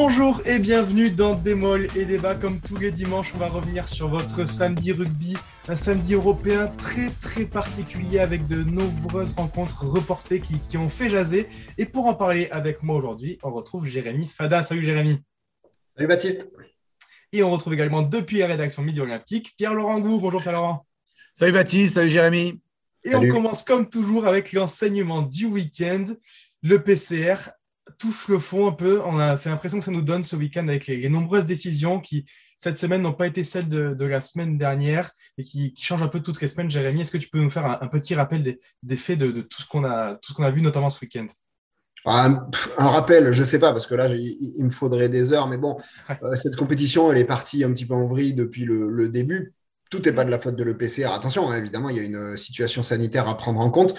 Bonjour et bienvenue dans Démol et Débat. Comme tous les dimanches, on va revenir sur votre samedi rugby, un samedi européen très très particulier avec de nombreuses rencontres reportées qui, ont fait jaser. Et pour en parler avec moi aujourd'hui, on retrouve Jérémy Fada. Salut Jérémy. Salut Baptiste. Et on retrouve également depuis la rédaction Midi Olympique Pierre-Laurent Gou. Bonjour Pierre-Laurent. Salut Baptiste, salut Jérémy. Et on commence comme toujours avec l'enseignement du week-end. Le PCR touche le fond un peu. On a, c'est l'impression que ça nous donne ce week-end avec les, nombreuses décisions qui, cette semaine, n'ont pas été celles de, la semaine dernière et qui, changent un peu toutes les semaines. Jérémy, est-ce que tu peux nous faire un, petit rappel des, faits de, tout, ce qu'on a, tout ce qu'on a vu, notamment ce week-end? Un, rappel, je ne sais pas, parce que là, il, me faudrait des heures, mais bon, euh, cette compétition, elle est partie un petit peu en vrille depuis le, début. Tout n'est pas de la faute de l'EPCR. Attention, hein, évidemment, il y a une situation sanitaire à prendre en compte.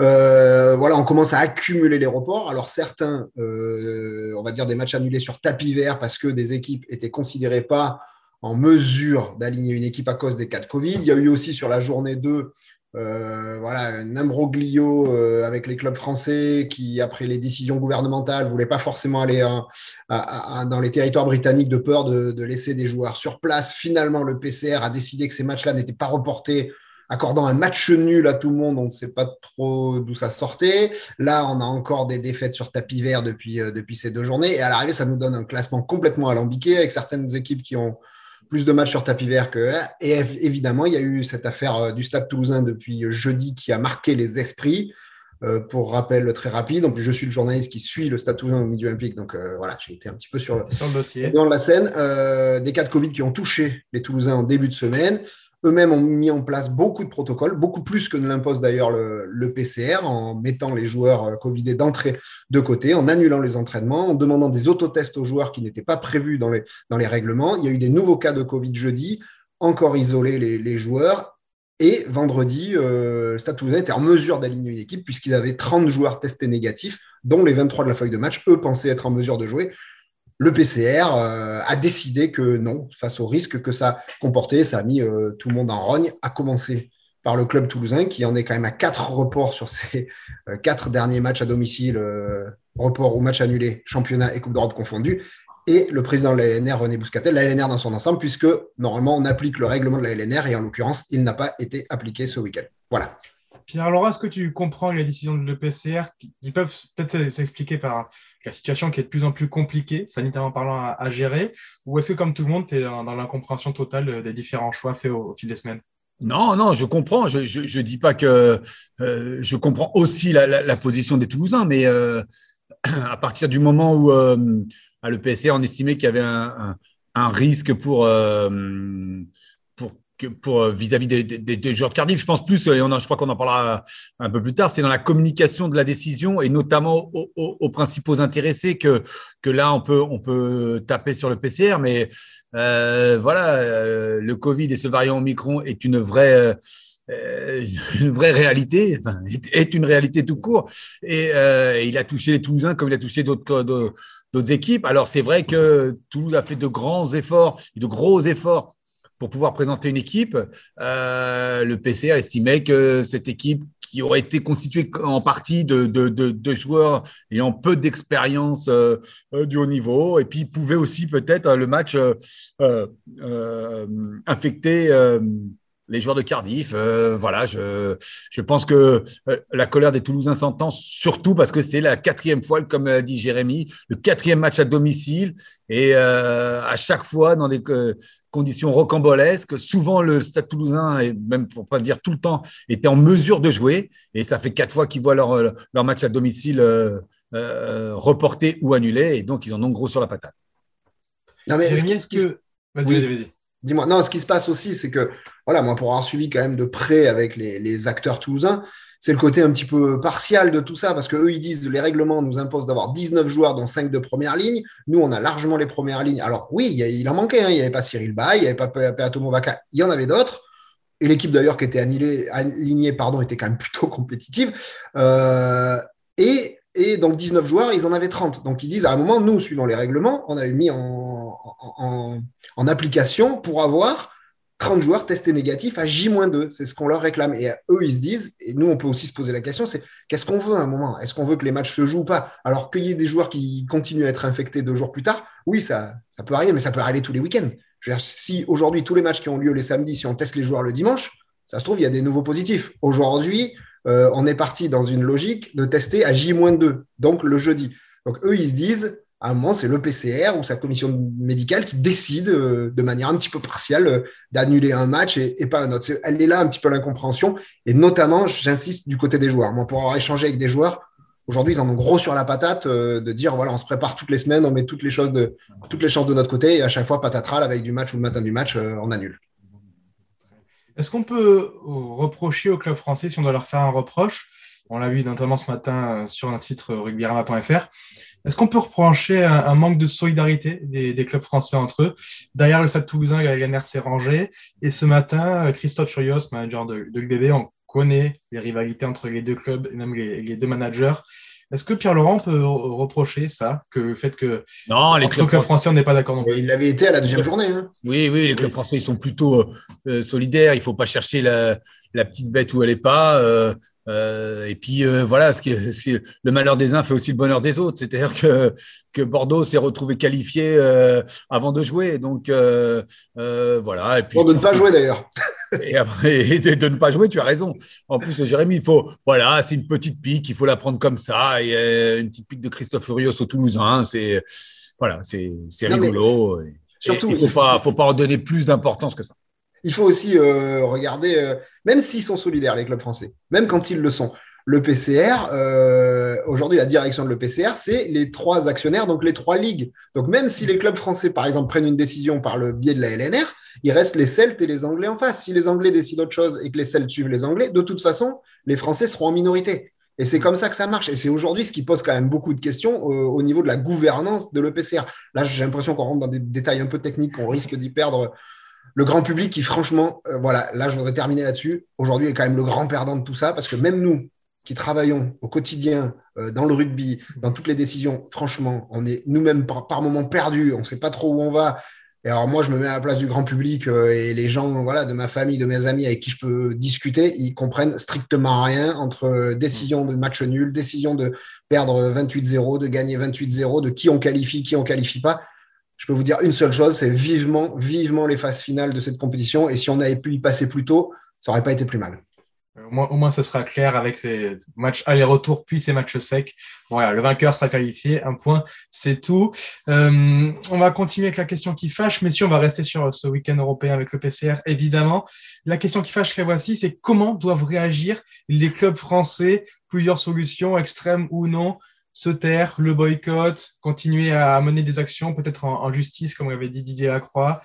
Euh, voilà, on commence à accumuler les reports. Alors certains, euh, on va dire des matchs annulés sur tapis vert parce que des équipes étaient considérées pas en mesure d'aligner une équipe à cause des cas de Covid. Il y a eu aussi sur la journée 2 euh, voilà, un imbroglio avec les clubs français qui, après les décisions gouvernementales, ne voulaient pas forcément aller dans les territoires britanniques de peur de, de, laisser des joueurs sur place. Finalement, le PCR a décidé que ces matchs-là n'étaient pas reportés accordant un match nul à tout le monde, on ne sait pas trop d'où ça sortait. Là, on a encore des défaites sur tapis vert depuis, euh, depuis ces deux journées. Et à l'arrivée, ça nous donne un classement complètement alambiqué avec certaines équipes qui ont plus de matchs sur tapis vert que. Et évidemment, il y a eu cette affaire euh, du Stade toulousain depuis jeudi qui a marqué les esprits. Euh, pour rappel très rapide, donc je suis le journaliste qui suit le Stade Toulousain au Midi Olympique, donc voilà, j'ai été un petit peu sur, sur le dossier. Dans la scène, des cas de Covid qui ont touché les Toulousains en début de semaine. Eux-mêmes ont mis en place beaucoup de protocoles, beaucoup plus que ne l'impose d'ailleurs le, PCR, en mettant les joueurs euh, Covidés d'entrée de côté, en annulant les entraînements, en demandant des autotests aux joueurs qui n'étaient pas prévus dans les, règlements. Il y a eu des nouveaux cas de Covid jeudi, encore isolés les, joueurs. Et vendredi, euh, était en mesure d'aligner une équipe puisqu'ils avaient 30 joueurs testés négatifs, dont les 23 de la feuille de match. Eux pensaient être en mesure de jouer le PCR euh, a décidé que non, face au risque que ça comportait, ça a mis euh, tout le monde en rogne, à commencer par le club toulousain qui en est quand même à quatre reports sur ses euh, quatre derniers matchs à domicile, report ou match annulé, championnat et Coupe d'Europe confondus, et le président de la René Bouscatel, la dans son ensemble, puisque normalement on applique le règlement de la LNR et en l'occurrence, il n'a pas été appliqué ce week-end. Voilà. Pierre Laurent, est-ce que tu comprends les décisions de l'EPCR qui peuvent peut-être s'expliquer par la situation qui est de plus en plus compliquée, sanitairement parlant, à, gérer Ou est-ce que, comme tout le monde, tu es dans, l'incompréhension totale des différents choix faits au, fil des semaines? Non, non, je comprends. Je ne dis pas que euh, je comprends aussi la, position des Toulousains, mais euh, à partir du moment où euh, à l'EPCR, on estimait qu'il y avait un, risque pour, pour euh, vis-à-vis des, joueurs de Cardiff. Je pense plus, et on je crois qu'on en parlera un peu plus tard, c'est dans la communication de la décision et notamment aux, principaux intéressés que, que là, on peut, on peut taper sur le PCR. Mais euh, voilà, euh, le Covid et ce variant Omicron est une vraie. une vraie réalité, est, une réalité tout court. Et il a touché les Toulousains comme il a touché d'autres d'autres équipes. Alors c'est vrai que Toulouse a fait de grands efforts, de gros efforts pour pouvoir présenter une équipe, euh, le PCR estimait que cette équipe qui aurait été constituée en partie de, de, joueurs ayant peu d'expérience euh, euh, du haut niveau, et puis pouvait aussi peut-être le match infecter les joueurs de Cardiff. Euh, voilà, je, je, pense que euh, la colère des Toulousains s'entend surtout parce que c'est la quatrième fois, comme a dit Jérémy, le quatrième match à domicile et euh, à chaque fois dans des conditions rocambolesques. Souvent, le Stade Toulousain, et même pour pas dire tout le temps, était en mesure de jouer et ça fait quatre fois qu'ils voient leur, leur match à domicile reporté ou annulé et donc ils en ont gros sur la patate. Non mais est-ce que... Vas-y, vas-y. Dis-moi, non, ce qui se passe aussi, c'est que, voilà, moi, pour avoir suivi quand même de près avec les, acteurs toulousains, c'est le côté un petit peu partial de tout ça, parce qu'eux, ils disent les règlements nous imposent d'avoir 19 joueurs, dont 5 de première ligne. Nous, on a largement les premières lignes. Alors, oui, il, en manquait. Hein. Il n'y avait pas Cyril Bay, il n'y avait pas Peato Movaca, il y en avait d'autres. Et l'équipe d'ailleurs qui était alignée pardon, était quand même plutôt compétitive. Euh, et et donc 19 joueurs, ils en avaient 30. Donc ils disent à un moment, nous, suivant les règlements, on avait mis en, en, application pour avoir 30 joueurs testés négatifs à J-2. C'est ce qu'on leur réclame. Et eux, ils se disent, et nous, on peut aussi se poser la question, c'est qu'est-ce qu'on veut à un moment? Est-ce qu'on veut que les matchs se jouent ou pas? Alors qu'il y ait des joueurs qui continuent à être infectés deux jours plus tard, oui, ça, ça peut arriver, mais ça peut arriver tous les week-ends. Si aujourd'hui, tous les matchs qui ont lieu les samedis, si on teste les joueurs le dimanche, ça se trouve, il y a des nouveaux positifs. Aujourd'hui, euh, on est parti dans une logique de tester à J-2, donc le jeudi. Donc eux, ils se disent, à un moment, c'est le PCR ou sa commission médicale qui décide euh, de manière un petit peu partielle euh, d'annuler un match et, pas un autre. elle est là un petit peu l'incompréhension. Et notamment, j'insiste, du côté des joueurs. Moi, pour avoir échangé avec des joueurs, aujourd'hui, ils en ont gros sur la patate de dire voilà, on se prépare toutes les semaines, on met toutes les, choses de, toutes les chances de notre côté et à chaque fois, patatras, avec du match ou le matin du match, on annule. Est-ce qu'on peut reprocher au club français, si on doit leur faire un reproche, on l'a vu notamment ce matin sur notre site rugbyrama.fr, est-ce qu'on peut reprocher un, manque de solidarité des, clubs français entre eux? Derrière le Stade Toulousain, Gagner s'est rangé. Et ce matin, Christophe Furios, manager de, de l'UBB, on connaît les rivalités entre les deux clubs et même les deux managers. Est-ce que Pierre-Laurent peut reprocher ça, que le fait que non, les clubs, français, on n'est pas d'accord Il l'avait été à la deuxième journée. Hein. Oui, oui, les clubs français, ils sont plutôt euh, euh, solidaires. Il ne faut pas chercher la, petite bête où elle n'est pas. Euh, euh, et puis euh, voilà, ce qui, est, le malheur des uns fait aussi le bonheur des autres. C'est-à-dire que, que Bordeaux s'est retrouvé qualifié euh, avant de jouer. Donc voilà. Et puis, de ne pas jouer d'ailleurs. Et, après, de, ne pas jouer, tu as raison. En plus, Jérémy, il faut, voilà, c'est une petite pique, il faut la prendre comme ça. Et une petite pique de Christophe Furios au Toulousain, c'est voilà, c'est rigolo. surtout, il ne faut, faut pas en donner plus d'importance que ça il faut aussi euh, regarder, euh, même s'ils sont solidaires, les clubs français, même quand ils le sont. Le PCR, euh, aujourd'hui, la direction de l'EPCR, c'est les trois actionnaires, donc les trois ligues. Donc, même si les clubs français, par exemple, prennent une décision par le biais de la LNR, il reste les Celtes et les Anglais en face. Si les Anglais décident autre chose et que les Celtes suivent les Anglais, de toute façon, les Français seront en minorité. Et c'est comme ça que ça marche. Et c'est aujourd'hui ce qui pose quand même beaucoup de questions au niveau de la gouvernance de l'EPCR. Là, j'ai l'impression qu'on rentre dans des détails un peu techniques, qu'on risque d'y perdre le grand public qui, franchement, euh, voilà, là, je voudrais terminer là-dessus. Aujourd'hui, est quand même le grand perdant de tout ça parce que même nous, qui travaillons au quotidien euh, dans le rugby, dans toutes les décisions, franchement, on est nous-mêmes par, moments perdus, on ne sait pas trop où on va. Et alors moi, je me mets à la place du grand public euh, et les gens voilà, de ma famille, de mes amis avec qui je peux discuter, ils comprennent strictement rien entre décision de match nul, décision de perdre 28-0, de gagner 28-0, de qui on qualifie, qui on qualifie pas je peux vous dire une seule chose, c'est vivement, vivement les phases finales de cette compétition. Et si on avait pu y passer plus tôt, ça n'aurait pas été plus mal. Au moins, au moins, ce sera clair avec ces matchs aller-retour, puis ces matchs secs. Voilà, le vainqueur sera qualifié. Un point, c'est tout. Euh, on va continuer avec la question qui fâche, mais si on va rester sur ce week-end européen avec le PCR, évidemment. La question qui fâche, la voici, c'est comment doivent réagir les clubs français? Plusieurs solutions, extrêmes ou non? Se taire, le boycott, continuer à mener des actions, peut-être en, justice, comme avait dit Didier Lacroix,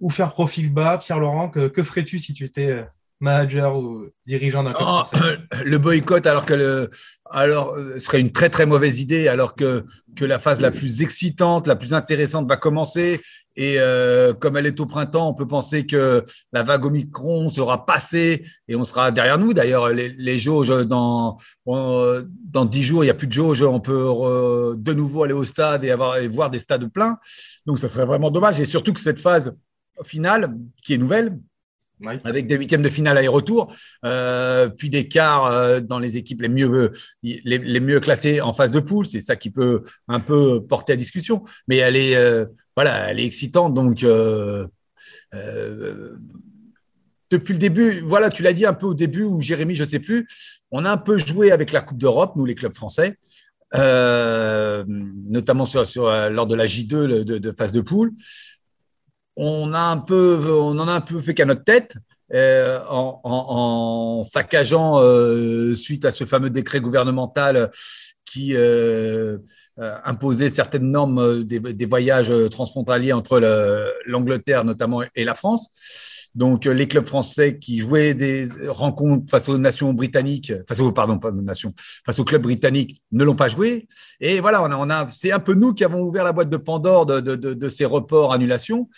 ou faire profil bas. Pierre Laurent, que, ferais-tu si tu étais euh, manager ou dirigeant d'un club oh, français Le boycott, alors que le, alors, euh, serait une très très mauvaise idée, alors que, que la phase la plus excitante, la plus intéressante va commencer. Et euh, comme elle est au printemps, on peut penser que la vague Omicron sera passée et on sera derrière nous. D'ailleurs, les, jauges, dans, dans 10 jours, il n'y a plus de jauges. On peut de nouveau aller au stade et, avoir, et voir des stades pleins. Donc, ça serait vraiment dommage. Et surtout que cette phase finale, qui est nouvelle, avec des huitièmes de finale aller-retour, euh, puis des quarts euh, dans les équipes les mieux, les, mieux classées en phase de poule. C'est ça qui peut un peu porter à discussion. Mais elle est, euh, voilà, elle est excitante. Donc, depuis le début, voilà, tu l'as dit un peu au début, ou Jérémy, je ne sais plus, on a un peu joué avec la Coupe d'Europe, nous, les clubs français. notamment lors de la J2 de, de phase de poule on, a un peu, on en a un peu fait qu'à notre tête. Euh, en, saccageant euh, suite à ce fameux décret gouvernemental qui euh, imposait certaines normes des, voyages transfrontaliers entre l'Angleterre notamment et la France. Donc les clubs français qui jouaient des rencontres face aux nations britanniques, face aux pardon pas aux nations, face aux clubs britanniques ne l'ont pas joué. Et voilà, on a, c'est un peu nous qui avons ouvert la boîte de Pandore de, de ces reports annulations.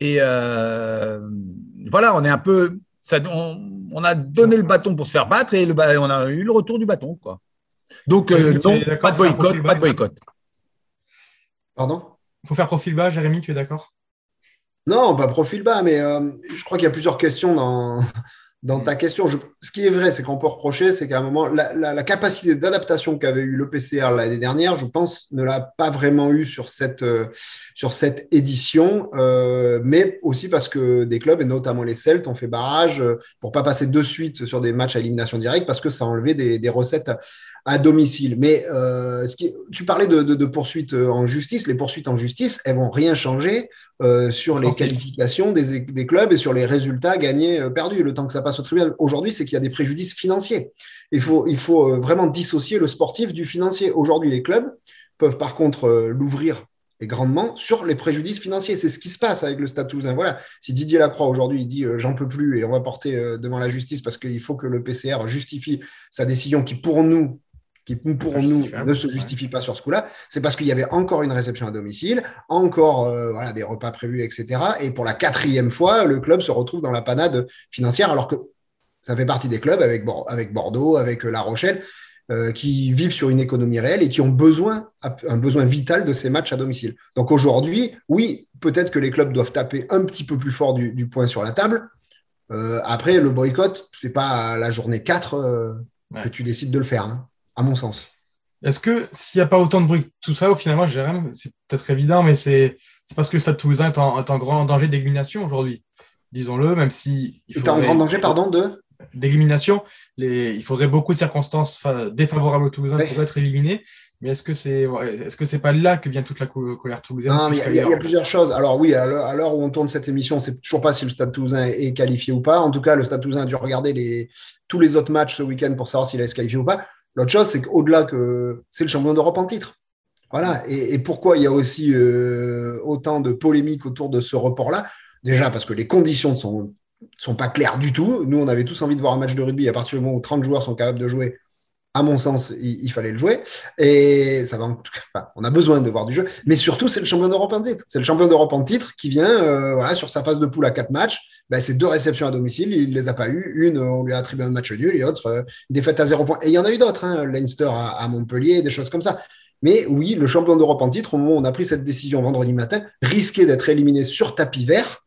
Et euh, voilà, on est un peu. Ça, on, a donné le bâton pour se faire battre et le, on a eu le retour du bâton. Quoi. Donc, euh, non, pas de boycott. Pas de boycott. Pardon? Il faut faire profil bas, Jérémy, tu es d'accord? Non, pas profil bas, mais je crois qu'il y a plusieurs questions dans, dans ta question. ce qui est vrai, c'est qu'on peut reprocher, c'est qu'à un moment, la, capacité d'adaptation qu'avait eu le PCR l'année dernière, je pense, ne l'a pas vraiment eu sur cette, euh, sur cette édition, euh, mais aussi parce que des clubs, et notamment les Celtes, ont fait barrage euh, pour pas passer de suite sur des matchs à élimination directe parce que ça a enlevé des, des recettes à, domicile. Mais ce qui, tu parlais de, de, de, poursuites en justice. Les poursuites en justice, elles vont rien changer sur les qualifications des, des, clubs et sur les résultats gagnés, perdus. Le temps que ça passe aujourd'hui, c'est qu'il y a des préjudices financiers. Il faut, euh, vraiment dissocier le sportif du financier. Aujourd'hui, les clubs peuvent par contre euh, l'ouvrir et grandement sur les préjudices financiers. C'est ce qui se passe avec le Stade Toulousain. Voilà. Si Didier Lacroix aujourd'hui dit euh, j'en peux plus et on va porter devant la justice parce qu'il faut que le PCR justifie sa décision qui pour nous qui pour nous ne se justifie pas sur ce coup-là, c'est parce qu'il y avait encore une réception à domicile, encore voilà, des repas prévus, etc. Et pour la quatrième fois, le club se retrouve dans la panade financière, alors que ça fait partie des clubs avec, avec Bordeaux, avec La Rochelle, euh, qui vivent sur une économie réelle et qui ont besoin, un besoin vital de ces matchs à domicile. Donc aujourd'hui, oui, peut-être que les clubs doivent taper un petit peu plus fort du, point sur la table. Euh, après, le boycott, c'est pas la journée 4 euh, que tu décides de le faire, hein, à mon sens. Est-ce que s'il n'y a pas autant de bruit que tout ça, au final, c'est peut-être évident, mais c'est parce que le Stade Toulousain est en, est en grand danger d'élimination aujourd'hui. Disons-le, même si. Il est en grand danger, pardon, de? d'élimination. Il faudrait beaucoup de circonstances défavorables aux Toulousains pour être éliminé. Mais est-ce que c'est est-ce que c'est pas là que vient toute la colère toulousaine il y, a plusieurs choses. Alors oui, à l'heure où on tourne cette émission, c'est toujours pas si le Stade Toulousain est qualifié ou pas. En tout cas, le Stade Toulousain a dû regarder les, tous les autres matchs ce week-end pour savoir s'il est qualifié ou pas. L'autre chose, c'est qu'au-delà que c'est le champion d'Europe en titre. Voilà. Et, pourquoi il y a aussi euh, autant de polémiques autour de ce report-là? Déjà parce que les conditions sont sont pas clairs du tout. Nous, on avait tous envie de voir un match de rugby à partir du moment où 30 joueurs sont capables de jouer. À mon sens, il, fallait le jouer. Et ça va, on a besoin de voir du jeu. Mais surtout, c'est le champion d'Europe en titre. C'est le champion d'Europe en titre qui vient euh, sur sa phase de poule à quatre matchs. Ben, c'est deux réceptions à domicile. Il les a pas eu. Une, on lui a attribué un match nul et l'autre, euh, défaite à zéro point. Et il y en a eu d'autres. Hein, Leinster à, à, Montpellier, des choses comme ça. Mais oui, le champion d'Europe en titre, au moment où on a pris cette décision vendredi matin, risquait d'être éliminé sur tapis vert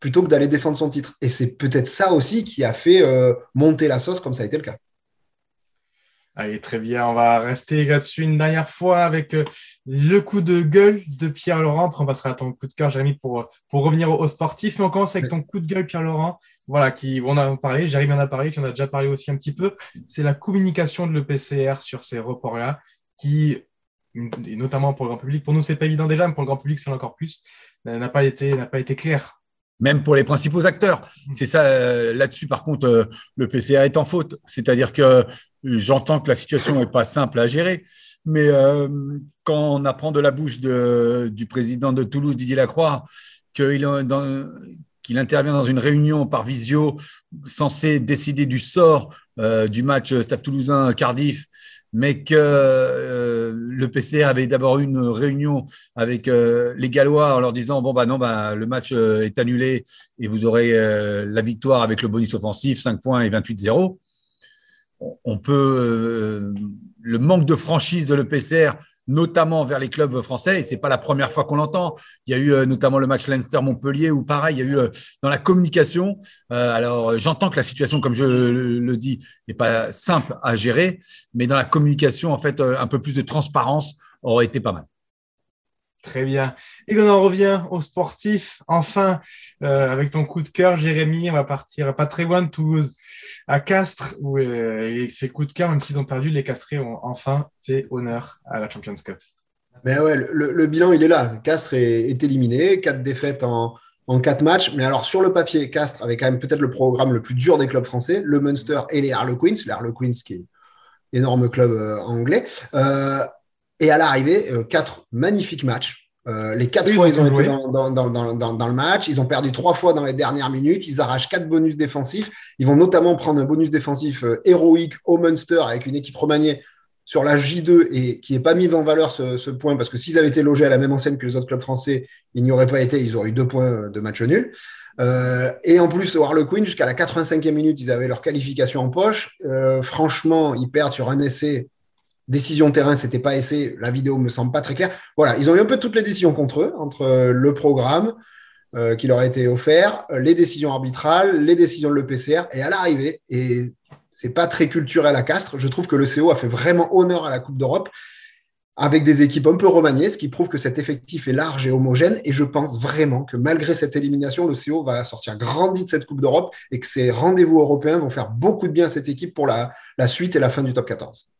plutôt que d'aller défendre son titre. Et c'est peut-être ça aussi qui a fait euh, monter la sauce comme ça a été le cas. Allez, très bien. On va rester là-dessus une dernière fois avec euh, le coup de gueule de Pierre-Laurent. Après, on passera à ton coup de cœur, Jérémy, pour, pour revenir au, sportif. Mais on commence avec ton coup de gueule, Pierre-Laurent. Voilà, qui, on a parlé, Jérémy en a parlé, tu en as déjà parlé aussi un petit peu. C'est la communication de l'EPCR sur ces reports-là, qui, et notamment pour le grand public, pour nous, c'est pas évident déjà, mais pour le grand public, c'est encore plus, n'a pas été, n'a pas été clair même pour les principaux acteurs. Mmh. C'est ça, euh, là-dessus, par contre, euh, le PCA est en faute. C'est-à-dire que euh, j'entends que la situation n'est pas simple à gérer, mais quand on apprend de la bouche du président de Toulouse, Didier Lacroix, qu'il intervient dans une réunion par visio censée décider du sort du match Stade Toulousain-Cardiff mais que euh, le PCR avait d'abord une réunion avec euh, les Gallois en leur disant bon bah non bah le match euh, est annulé et vous aurez la victoire avec le bonus offensif 5 points et 28-0. On peut le manque de franchise de l'EPCR notamment vers les clubs français. Et c'est pas la première fois qu'on l'entend. Il y a eu euh, notamment le match Leinster-Montpellier où pareil, il y a eu euh, dans la communication. Euh, alors j'entends que la situation, comme je le dis, n'est pas simple à gérer, mais dans la communication, en fait, un peu plus de transparence aurait été pas mal. Très bien. Et on en revient aux sportifs. Enfin, euh, avec ton coup de cœur, Jérémy, on va partir pas très loin de Toulouse, à Castres, euh, ces coups de cœur, même s'ils ont perdu, les Castrés ont enfin fait honneur à la Champions Cup. Mais ouais, le, bilan, il est là. Castres est, éliminé, quatre défaites en, en quatre matchs. Mais alors, sur le papier, Castres avait quand même peut-être le programme le plus dur des clubs français, le Munster et les Harlequins. Les Harlequins, qui est énorme club euh, anglais. Et à l'arrivée, euh, quatre magnifiques matchs. Euh, les quatre fois, ils ont été dans, dans, le match. Ils ont perdu trois fois dans les dernières minutes. Ils arrachent quatre bonus défensifs. Ils vont notamment prendre un bonus défensif euh, héroïque au Munster avec une équipe remaniée sur la J2 et qui n'est pas mis en valeur ce, point parce que s'ils avaient été logés à la même enseigne que les autres clubs français, ils n'y auraient pas été. Ils auraient eu deux points de match nul. et en plus, au Harlequin, jusqu'à la 85e minute, ils avaient leur qualification en poche. franchement, ils perdent sur un essai décision terrain, c'était pas essai. La vidéo me semble pas très claire. Voilà, ils ont eu un peu toutes les décisions contre eux, entre euh, le programme, euh, qui leur a été offert, les décisions arbitrales, les décisions de l'EPCR, et à l'arrivée, et c'est pas très culturel à Castres, je trouve que le CO a fait vraiment honneur à la Coupe d'Europe avec des équipes un peu remaniées, ce qui prouve que cet effectif est large et homogène. Et je pense vraiment que malgré cette élimination, le CO va sortir grandi de cette Coupe d'Europe et que ces rendez-vous européens vont faire beaucoup de bien à cette équipe pour la suite et la fin du top 14.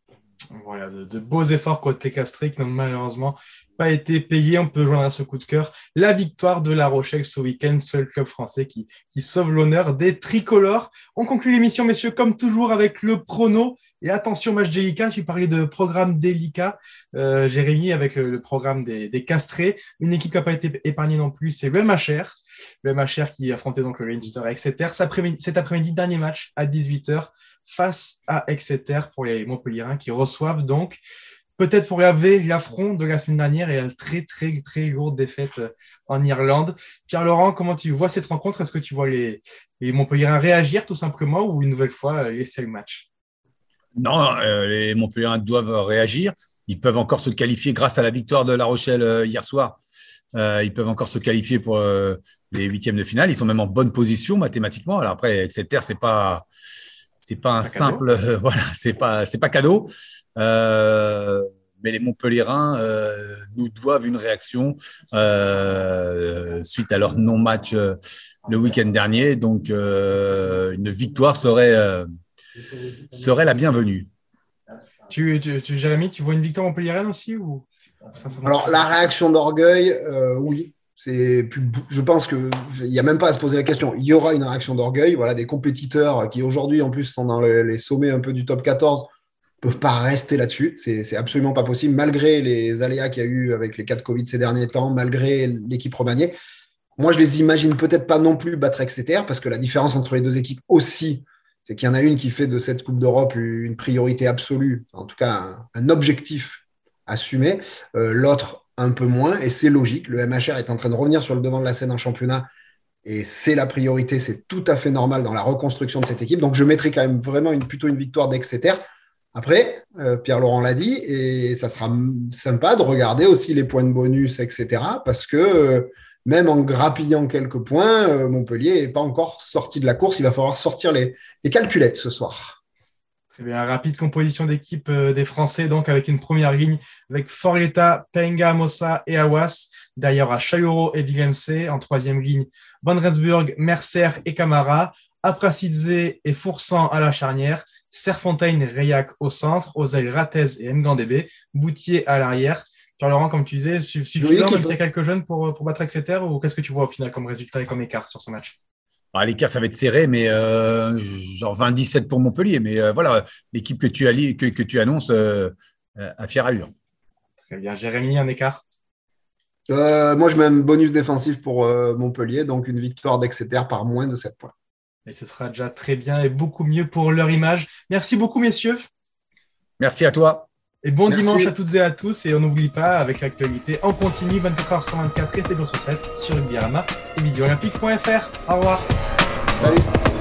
Voilà, de, beaux efforts côté Castré qui n'ont malheureusement pas été payés. On peut joindre à ce coup de cœur la victoire de La Rochelle ce week-end, seul club français qui, sauve l'honneur des tricolores. On conclut l'émission, messieurs, comme toujours, avec le prono. Et attention, match délicat, tu parlais de programme délicat, euh, Jérémy, avec le, programme des, des, Castrés. Une équipe qui n'a pas été épargnée non plus, c'est le MHR. Le MHR qui affrontait donc le Leinster à Exeter. Cet après-midi, dernier match à 18h face à Exeter pour les Montpellierins qui reçoivent donc peut-être pour laver l'affront de la semaine dernière et la très très très lourde défaite euh, en Irlande. Pierre-Laurent, comment tu vois cette rencontre? Est-ce que tu vois les, les Montpellierins réagir tout simplement ou une nouvelle fois euh, laisser le match? Non, euh, les Montpellierins doivent réagir. Ils peuvent encore se qualifier grâce à la victoire de La Rochelle hier soir. Ils peuvent encore se qualifier pour les huitièmes de finale. Ils sont même en bonne position mathématiquement. Alors après, Exeter, c'est pas c'est pas un simple, euh, voilà, c'est pas, c'est pas cadeau. Euh, mais les Montpellierins euh, nous doivent une réaction suite à leur non-match le week-end dernier. Donc, une victoire serait, serait la bienvenue. Tu, tu, Jérémy, tu vois une victoire montpelliéraine aussi ou? Alors, la réaction d'orgueil, oui. C'est je pense qu'il n'y a même pas à se poser la question. Il y aura une réaction d'orgueil. Voilà, des compétiteurs qui aujourd'hui, en plus, sont dans les, sommets un peu du top 14, ne peuvent pas rester là-dessus. C'est absolument pas possible, malgré les aléas qu'il y a eu avec les cas de Covid ces derniers temps, malgré l'équipe remaniée. Moi, je les imagine peut-être pas non plus battre Exeter, parce que la différence entre les deux équipes aussi, c'est qu'il y en a une qui fait de cette Coupe d'Europe une priorité absolue, en tout cas un, objectif assumé. Euh, l'autre un peu moins, et c'est logique. Le MHR est en train de revenir sur le devant de la scène en championnat, et c'est la priorité, c'est tout à fait normal dans la reconstruction de cette équipe. Donc je mettrai quand même vraiment plutôt une victoire d'Exeter. Après, euh, Pierre-Laurent l'a dit, et ça sera sympa de regarder aussi les points de bonus, etc. Parce que euh, même en grappillant quelques points, Montpellier n'est pas encore sorti de la course. Il va falloir sortir les calculettes ce soir. Très bien, rapide composition d'équipe euh, des Français, donc avec une première ligne avec Forleta, Penga, Mossa et Awas. D'ailleurs, à Chayoro et Villemc. En troisième ligne, Rensburg, Mercer et Camara. Aprasidze et Foursan à la charnière. Serfontaine, Rayac au centre. Ozel, Ratez et Ngandebe. Boutier à l'arrière. Pierre-Laurent, comme tu disais, suffisant, même s'il y a quelques jeunes pour, pour battre Exeter ou qu'est-ce que tu vois au final comme résultat et comme écart sur ce match? Bah, L'écart, ça va être serré, mais euh, genre 27 pour Montpellier. Mais euh, voilà, l'équipe que tu, que, que tu annonces euh, à fière allure. Très bien. Jérémy, un écart? Moi, je mets un bonus défensif pour Montpellier, donc une victoire d'Exeter par moins de 7 points. Et ce sera déjà très bien et beaucoup mieux pour leur image. Merci beaucoup, messieurs. Merci à toi. Et bon dimanche à toutes et à tous. Et on n'oublie pas, avec l'actualité en continu, 24h sur 24 et 7 jours sur 7 sur et vidéoolympique.fr. Au revoir. Salut.